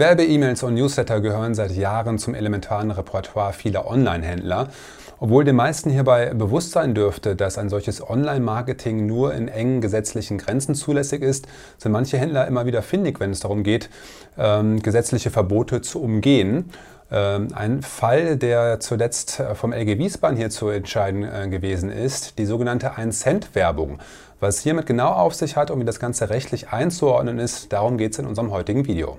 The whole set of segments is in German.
Werbe-E-Mails und Newsletter gehören seit Jahren zum elementaren Repertoire vieler Online-Händler. Obwohl den meisten hierbei bewusst sein dürfte, dass ein solches Online-Marketing nur in engen gesetzlichen Grenzen zulässig ist, sind manche Händler immer wieder findig, wenn es darum geht, ähm, gesetzliche Verbote zu umgehen. Ähm, ein Fall, der zuletzt vom LG Wiesbaden hier zu entscheiden äh, gewesen ist, die sogenannte 1-Cent-Werbung. Was hiermit genau auf sich hat und wie das Ganze rechtlich einzuordnen ist, darum geht es in unserem heutigen Video.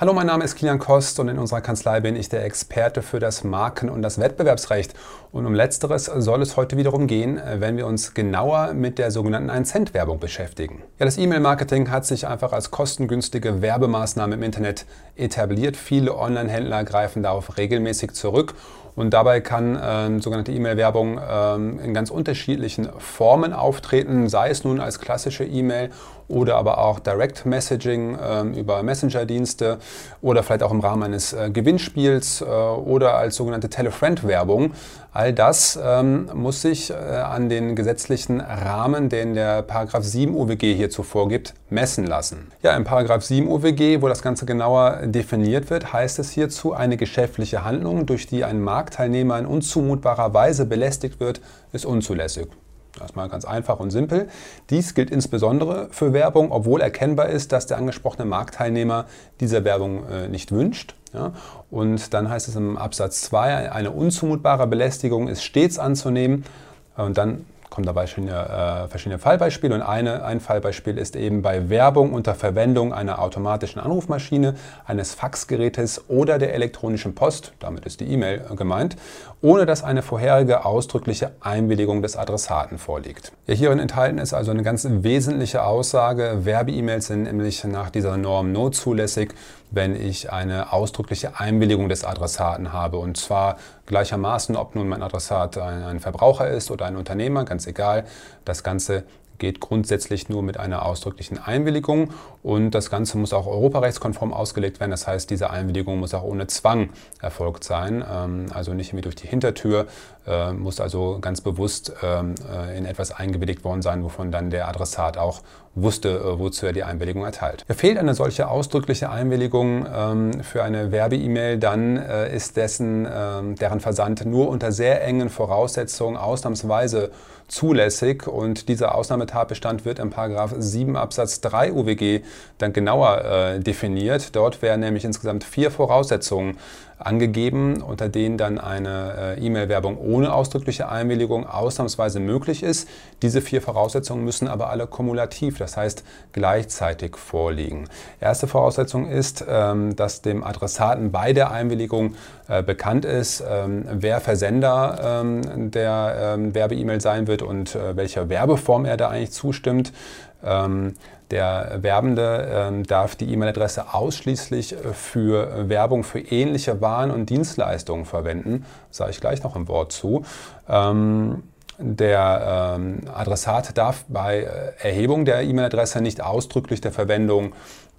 Hallo, mein Name ist Kilian Kost und in unserer Kanzlei bin ich der Experte für das Marken- und das Wettbewerbsrecht. Und um letzteres soll es heute wiederum gehen, wenn wir uns genauer mit der sogenannten 1-Cent-Werbung beschäftigen. Ja, das E-Mail-Marketing hat sich einfach als kostengünstige Werbemaßnahme im Internet etabliert. Viele Online-Händler greifen darauf regelmäßig zurück und dabei kann ähm, sogenannte E-Mail-Werbung ähm, in ganz unterschiedlichen Formen auftreten, sei es nun als klassische E-Mail oder aber auch Direct Messaging ähm, über Messenger-Dienste oder vielleicht auch im Rahmen eines äh, Gewinnspiels äh, oder als sogenannte Telefriend-Werbung. All das ähm, muss sich äh, an den gesetzlichen Rahmen, den der Paragraph 7 UWG hierzu vorgibt, messen lassen. Ja, im Paragraph 7 UWG, wo das Ganze genauer definiert wird, heißt es hierzu, eine geschäftliche Handlung, durch die ein Marktteilnehmer in unzumutbarer Weise belästigt wird, ist unzulässig. Erstmal ganz einfach und simpel. Dies gilt insbesondere für Werbung, obwohl erkennbar ist, dass der angesprochene Marktteilnehmer diese Werbung äh, nicht wünscht. Ja? Und dann heißt es im Absatz 2, eine unzumutbare Belästigung ist stets anzunehmen. Und dann kommen dabei verschiedene, äh, verschiedene Fallbeispiele und eine, ein Fallbeispiel ist eben bei Werbung unter Verwendung einer automatischen Anrufmaschine, eines Faxgerätes oder der elektronischen Post, damit ist die E-Mail gemeint, ohne dass eine vorherige ausdrückliche Einwilligung des Adressaten vorliegt. Ja, hierin enthalten ist also eine ganz wesentliche Aussage. Werbe-E-Mails sind nämlich nach dieser Norm nur zulässig, wenn ich eine ausdrückliche Einwilligung des Adressaten habe. Und zwar gleichermaßen, ob nun mein Adressat ein, Verbraucher ist oder ein Unternehmer, ganz egal. Das Ganze geht grundsätzlich nur mit einer ausdrücklichen Einwilligung und das Ganze muss auch europarechtskonform ausgelegt werden. Das heißt, diese Einwilligung muss auch ohne Zwang erfolgt sein, ähm, also nicht irgendwie durch die Hintertür, äh, muss also ganz bewusst ähm, äh, in etwas eingewilligt worden sein, wovon dann der Adressat auch wusste, äh, wozu er die Einwilligung erteilt. Fehlt eine solche ausdrückliche Einwilligung ähm, für eine Werbe-E-Mail, dann ist dessen, deren Versand nur unter sehr engen Voraussetzungen ausnahmsweise zulässig und dieser Ausnahmetatbestand wird im Paragraph 7 Absatz 3 UWG dann genauer äh, definiert. Dort werden nämlich insgesamt vier Voraussetzungen angegeben, unter denen dann eine äh, E-Mail-Werbung ohne ausdrückliche Einwilligung ausnahmsweise möglich ist. Diese vier Voraussetzungen müssen aber alle kumulativ, das heißt gleichzeitig vorliegen. Erste Voraussetzung ist, ähm, dass dem Adressaten bei der Einwilligung äh, bekannt ist, ähm, wer Versender ähm, der Werbe-E-Mail sein wird und äh, welcher Werbeform er da eigentlich zustimmt. Der Werbende ähm, darf die E-Mail-Adresse ausschließlich äh, für Werbung für ähnliche Waren und Dienstleistungen verwenden. Sage ich gleich noch ein Wort zu. Ähm, der ähm, Adressat darf bei äh, Erhebung der E-Mail-Adresse nicht ausdrücklich der Verwendung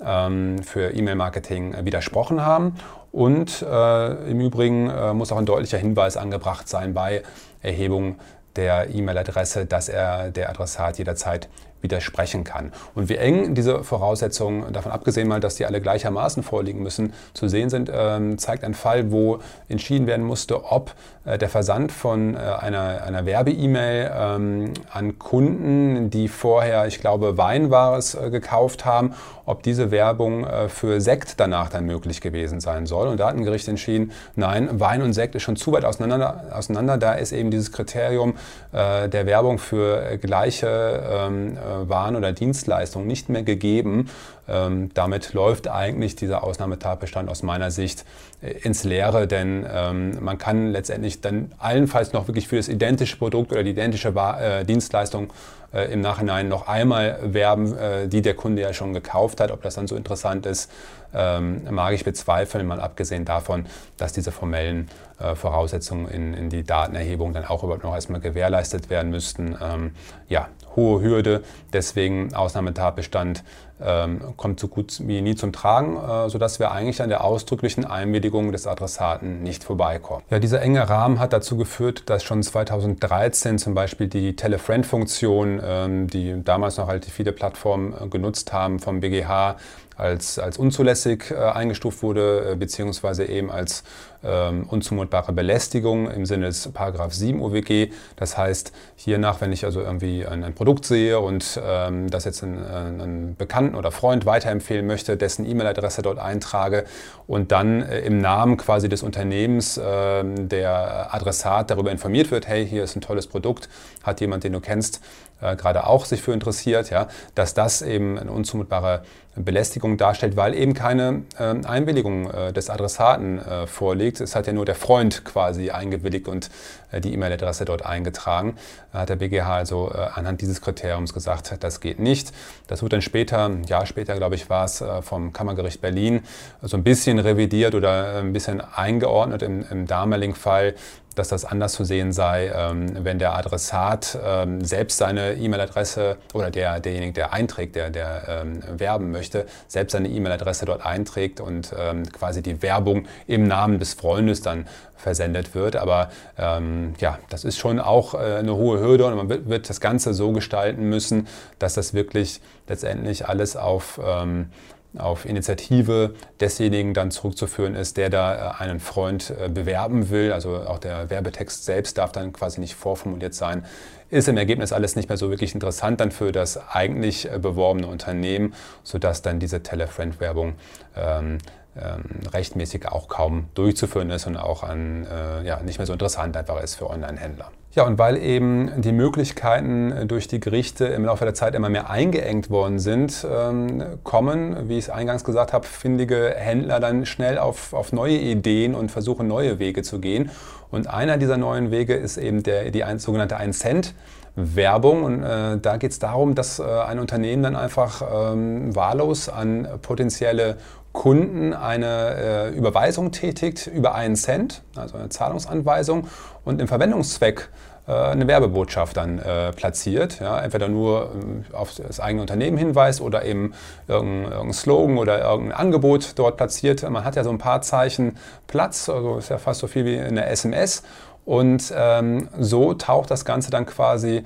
ähm, für E-Mail-Marketing widersprochen haben. Und äh, im Übrigen äh, muss auch ein deutlicher Hinweis angebracht sein bei Erhebung der E-Mail-Adresse, dass er der Adressat jederzeit widersprechen kann. Und wie eng diese Voraussetzungen, davon abgesehen mal, dass die alle gleichermaßen vorliegen müssen, zu sehen sind, ähm, zeigt ein Fall, wo entschieden werden musste, ob äh, der Versand von äh, einer, einer Werbe-E-Mail ähm, an Kunden, die vorher, ich glaube, Weinwares äh, gekauft haben, ob diese Werbung äh, für Sekt danach dann möglich gewesen sein soll. Und da hat ein Gericht entschieden, nein, Wein und Sekt ist schon zu weit auseinander. auseinander. Da ist eben dieses Kriterium äh, der Werbung für gleiche ähm, äh, Waren oder Dienstleistungen nicht mehr gegeben. Ähm, damit läuft eigentlich dieser Ausnahmetatbestand aus meiner Sicht äh, ins Leere, denn ähm, man kann letztendlich dann allenfalls noch wirklich für das identische Produkt oder die identische äh, Dienstleistung äh, im Nachhinein noch einmal werben, äh, die der Kunde ja schon gekauft hat. Ob das dann so interessant ist, ähm, mag ich bezweifeln, mal abgesehen davon, dass diese formellen äh, Voraussetzungen in, in, die Datenerhebung dann auch überhaupt noch erstmal gewährleistet werden müssten. Ähm, ja, hohe Hürde, deswegen Ausnahmetatbestand ähm, kommt so gut wie nie zum Tragen, äh, sodass wir eigentlich an der ausdrücklichen Einwilligung des Adressaten nicht vorbeikommen. Ja, dieser enge Rahmen hat dazu geführt, dass schon 2013 zum Beispiel die Telefriend-Funktion, ähm, die damals noch halt viele Plattformen äh, genutzt haben, vom BGH als, als unzulässig äh, eingestuft wurde, beziehungsweise eben als ähm, unzumutbare Belästigung im Sinne des Paragraph 7 OWG. Das heißt, hiernach, wenn ich also irgendwie ein, ein Produkt sehe und ähm, das jetzt einen, einen, Bekannten oder Freund weiterempfehlen möchte, dessen E-Mail-Adresse dort eintrage und dann äh, im Namen quasi des Unternehmens äh, der Adressat darüber informiert wird, hey, hier ist ein tolles Produkt, hat jemand, den du kennst, äh, gerade auch sich für interessiert, ja, dass das eben eine unzumutbare Belästigung darstellt, weil eben keine äh, Einwilligung äh, des Adressaten äh, vorliegt. Es hat ja nur der Freund quasi eingewilligt und äh, die E-Mail-Adresse dort eingetragen. Da hat der BGH also anhand dieses Kriteriums gesagt, das geht nicht. Das wird dann später, ein Jahr später glaube ich war es, vom Kammergericht Berlin so ein bisschen revidiert oder ein bisschen eingeordnet im, im damaligen Fall dass das anders zu sehen sei, ähm, wenn der Adressat ähm, selbst seine E-Mail-Adresse oder der, derjenige, der einträgt, der, der ähm, werben möchte, selbst seine E-Mail-Adresse dort einträgt und quasi die Werbung im Namen des Freundes dann versendet wird. Aber ähm, ja, das ist schon auch äh, eine hohe Hürde und man wird, wird, das Ganze so gestalten müssen, dass das wirklich letztendlich alles auf ähm, auf Initiative desjenigen dann zurückzuführen ist, der da äh, einen Freund äh, bewerben will. Also auch der Werbetext selbst darf dann quasi nicht vorformuliert sein. Ist im Ergebnis alles nicht mehr so wirklich interessant dann für das eigentlich äh, beworbene Unternehmen, sodass dann diese Telefriend-Werbung ähm, ähm, rechtmäßig auch kaum durchzuführen ist und auch an, äh, ja, nicht mehr so interessant einfach ist für Online-Händler. Ja, und weil eben die Möglichkeiten durch die Gerichte im Laufe der Zeit immer mehr eingeengt worden sind, ähm, kommen, wie ich es eingangs gesagt habe, findige Händler dann schnell auf, auf neue Ideen und versuchen neue Wege zu gehen. Und einer dieser neuen Wege ist eben der, die sogenannte 1 Cent. Werbung und äh, da geht es darum, dass äh, ein Unternehmen dann einfach ähm, wahllos an potenzielle Kunden eine äh, Überweisung tätigt über einen Cent, also eine Zahlungsanweisung und im Verwendungszweck äh, eine Werbebotschaft dann äh, platziert. Ja, entweder nur äh, auf das eigene Unternehmen hinweist oder eben irgendein, irgendein, Slogan oder irgendein Angebot dort platziert. Man hat ja so ein paar Zeichen Platz, also ist ja fast so viel wie eine SMS. Und ähm, so taucht das Ganze dann quasi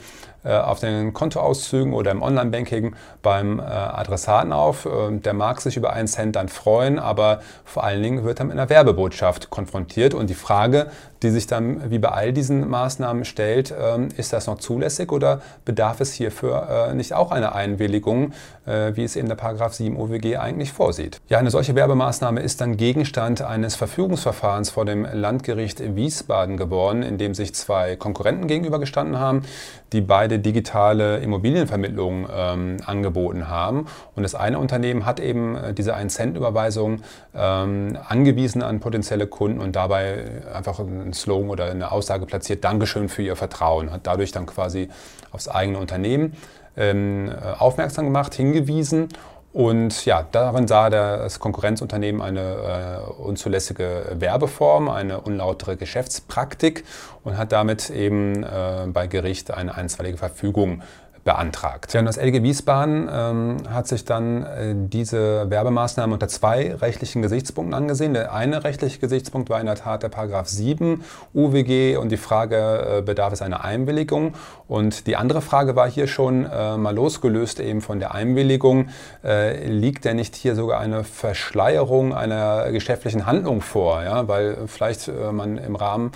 auf den Kontoauszügen oder im Online-Banking beim äh, Adressaten auf. Ähm, der mag sich über einen Cent dann freuen, aber vor allen Dingen wird er mit einer Werbebotschaft konfrontiert. Und die Frage, die sich dann wie bei all diesen Maßnahmen stellt, ähm, ist das noch zulässig oder bedarf es hierfür äh, nicht auch einer Einwilligung, wie es eben der Paragraph 7 OWG eigentlich vorsieht? Ja, eine solche Werbemaßnahme ist dann Gegenstand eines Verfügungsverfahrens vor dem Landgericht Wiesbaden geworden, in dem sich zwei Konkurrenten gegenübergestanden haben, die beide beide digitale Immobilienvermittlung ähm, angeboten haben. Und das eine Unternehmen hat eben äh, diese 1-Cent-Überweisung ähm, angewiesen an potenzielle Kunden und dabei einfach einen Slogan oder eine Aussage platziert, Dankeschön für Ihr Vertrauen, hat dadurch dann quasi aufs eigene Unternehmen ähm, äh, aufmerksam gemacht, hingewiesen und ja, darin sah das Konkurrenzunternehmen eine äh, unzulässige Werbeform, eine unlautere Geschäftspraktik und hat damit eben äh, bei Gericht eine einstweilige Verfügung beantragt. Ja, und das LG Wiesbaden ähm, hat sich dann äh, diese Werbemaßnahme unter zwei rechtlichen Gesichtspunkten angesehen. Der eine rechtliche Gesichtspunkt war in der Tat der Paragraph 7 UWG und die Frage, äh, bedarf es einer Einwilligung? Und die andere Frage war hier schon äh, mal losgelöst eben von der Einwilligung. Äh, liegt denn nicht hier sogar eine Verschleierung einer geschäftlichen Handlung vor? Ja? Weil vielleicht äh, man im Rahmen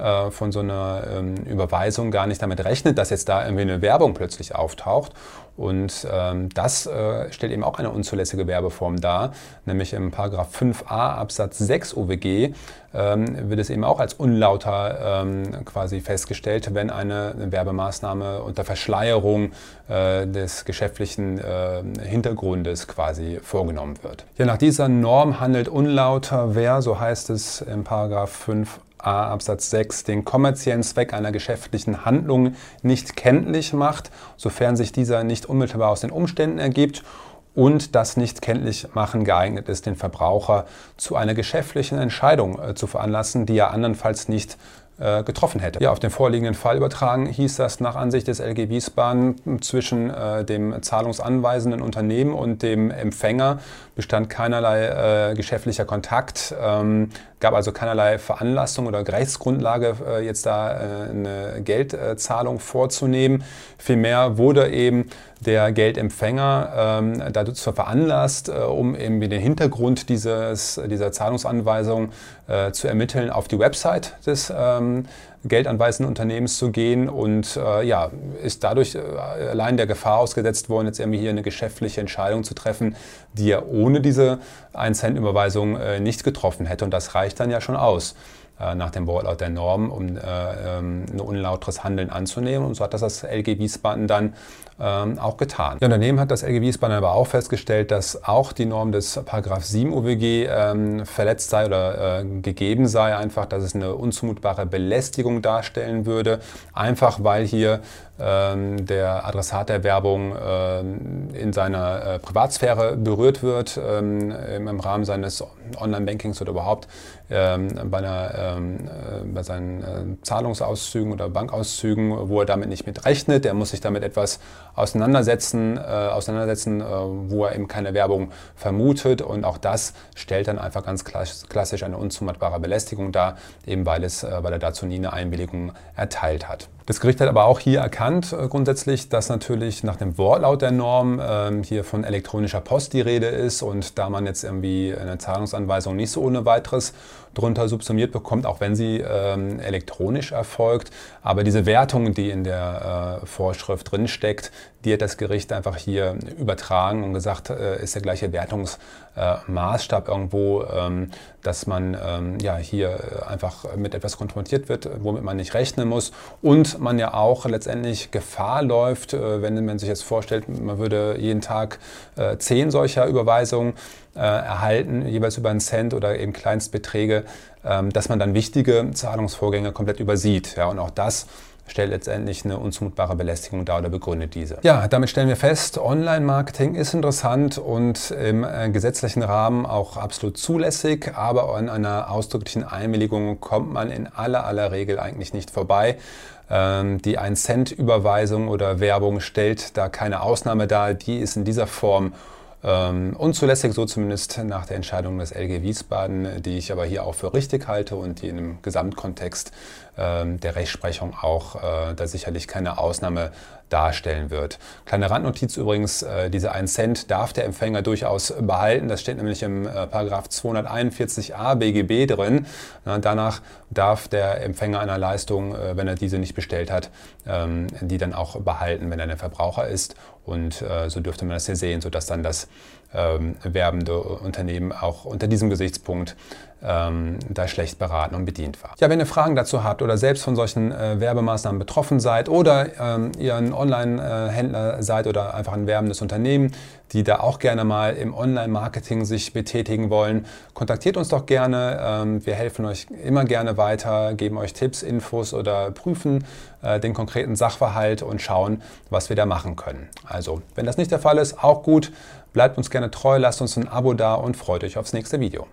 äh, von so einer ähm, Überweisung gar nicht damit rechnet, dass jetzt da irgendwie eine Werbung plötzlich auftaucht. Und ähm, das äh, stellt eben auch eine unzulässige Werbeform dar, nämlich im Paragraph 5a Absatz 6 OWG ähm, wird es eben auch als unlauter ähm, quasi festgestellt, wenn eine, Werbemaßnahme unter Verschleierung äh, des geschäftlichen äh, Hintergrundes quasi vorgenommen wird. Ja, nach dieser Norm handelt unlauter wer, so heißt es im Paragraph 5 a Absatz 6 den kommerziellen Zweck einer geschäftlichen Handlung nicht kenntlich macht, sofern sich dieser nicht unmittelbar aus den Umständen ergibt und das nicht kenntlich machen geeignet ist, den Verbraucher zu einer geschäftlichen Entscheidung äh, zu veranlassen, die er andernfalls nicht äh, getroffen hätte. Ja, auf den vorliegenden Fall übertragen hieß das nach Ansicht des LG Wiesbaden zwischen äh, dem zahlungsanweisenden Unternehmen und dem Empfänger bestand keinerlei äh, geschäftlicher Kontakt, ähm, gab also keinerlei Veranlassung oder Rechtsgrundlage, äh, jetzt da äh, eine Geldzahlung vorzunehmen. Vielmehr wurde eben der Geldempfänger ähm, dazu veranlasst, äh, um eben den Hintergrund dieses, dieser Zahlungsanweisung äh, zu ermitteln, auf die Website des ähm, geldanweisenden Unternehmens zu gehen und äh, ja, ist dadurch äh, allein der Gefahr ausgesetzt worden, jetzt irgendwie hier eine geschäftliche Entscheidung zu treffen, die er ohne diese 1-Cent-Überweisung äh, nicht getroffen hätte. Und das reicht dann ja schon aus nach dem Wortlaut der Norm, um äh, ähm, ein unlauteres Handeln anzunehmen. Und so hat das das LG Wiesbaden dann ähm, auch getan. Ja, daneben hat das LG Wiesbaden aber auch festgestellt, dass auch die Norm des Paragraph 7 UWG ähm, verletzt sei oder äh, gegeben sei, einfach, dass es eine unzumutbare Belästigung darstellen würde, einfach weil hier der Adressat der Werbung in seiner äh, Privatsphäre berührt wird im Rahmen seines Online-Bankings oder überhaupt bei, einer, bei seinen Zahlungsauszügen oder Bankauszügen, wo er damit nicht mit rechnet. Er muss sich damit etwas auseinandersetzen, äh, auseinandersetzen wo er eben keine Werbung vermutet. Und auch das stellt dann einfach ganz klassisch eine unzumutbare Belästigung dar, eben weil, es, weil er dazu nie eine Einwilligung erteilt hat. Das Gericht hat aber auch hier erkannt äh, grundsätzlich, dass natürlich nach dem Wortlaut der Norm äh, hier von elektronischer Post die Rede ist und da man jetzt irgendwie eine Zahlungsanweisung nicht so ohne weiteres drunter subsumiert bekommt, auch wenn sie ähm, elektronisch erfolgt. Aber diese Wertung, die in der äh, Vorschrift drinsteckt, die hat das Gericht einfach hier übertragen und gesagt, äh, ist der gleiche Wertungsmaßstab äh, irgendwo, ähm, dass man ähm, ja, hier einfach mit etwas konfrontiert wird, womit man nicht rechnen muss und man ja auch letztendlich Gefahr läuft, äh, wenn man sich jetzt vorstellt, man würde jeden Tag äh, zehn solcher Überweisungen äh, erhalten, jeweils über einen Cent oder eben Kleinstbeträge, ähm, dass man dann wichtige Zahlungsvorgänge komplett übersieht. Ja, und auch das stellt letztendlich eine unzumutbare Belästigung dar oder begründet diese. Ja, damit stellen wir fest, Online-Marketing ist interessant und im äh, gesetzlichen Rahmen auch absolut zulässig, aber an einer ausdrücklichen Einwilligung kommt man in aller aller Regel eigentlich nicht vorbei. Ähm, die 1-Cent-Überweisung oder Werbung stellt da keine Ausnahme dar. Die ist in dieser Form ähm, unzulässig, so zumindest nach der Entscheidung des LG Wiesbaden, die ich aber hier auch für richtig halte und die in einem Gesamtkontext ähm, der Rechtsprechung auch äh, da sicherlich keine Ausnahme darstellen wird. Kleine Randnotiz übrigens, äh, diese 1 Cent darf der Empfänger durchaus behalten. Das steht nämlich im äh, Paragraph 241a BGB drin. Na, danach darf der Empfänger einer Leistung, äh, wenn er diese nicht bestellt hat, ähm, die dann auch behalten, wenn er ein Verbraucher ist. Und so dürfte man das hier sehen, sodass dann das ähm, werbende Unternehmen auch unter diesem Gesichtspunkt ähm, da schlecht beraten und bedient war. Ja, wenn ihr Fragen dazu habt oder selbst von solchen äh, Werbemaßnahmen betroffen seid oder ähm, ihr ein Online-Händler seid oder einfach ein werbendes Unternehmen, die da auch gerne mal im Online-Marketing sich betätigen wollen, kontaktiert uns doch gerne. Ähm, wir helfen euch immer gerne weiter, geben euch Tipps, Infos oder prüfen äh, den konkreten Sachverhalt und schauen, was wir da machen können. Also, wenn das nicht der Fall ist, auch gut. Bleibt uns gerne treu, lasst uns ein Abo da und freut euch aufs nächste Video.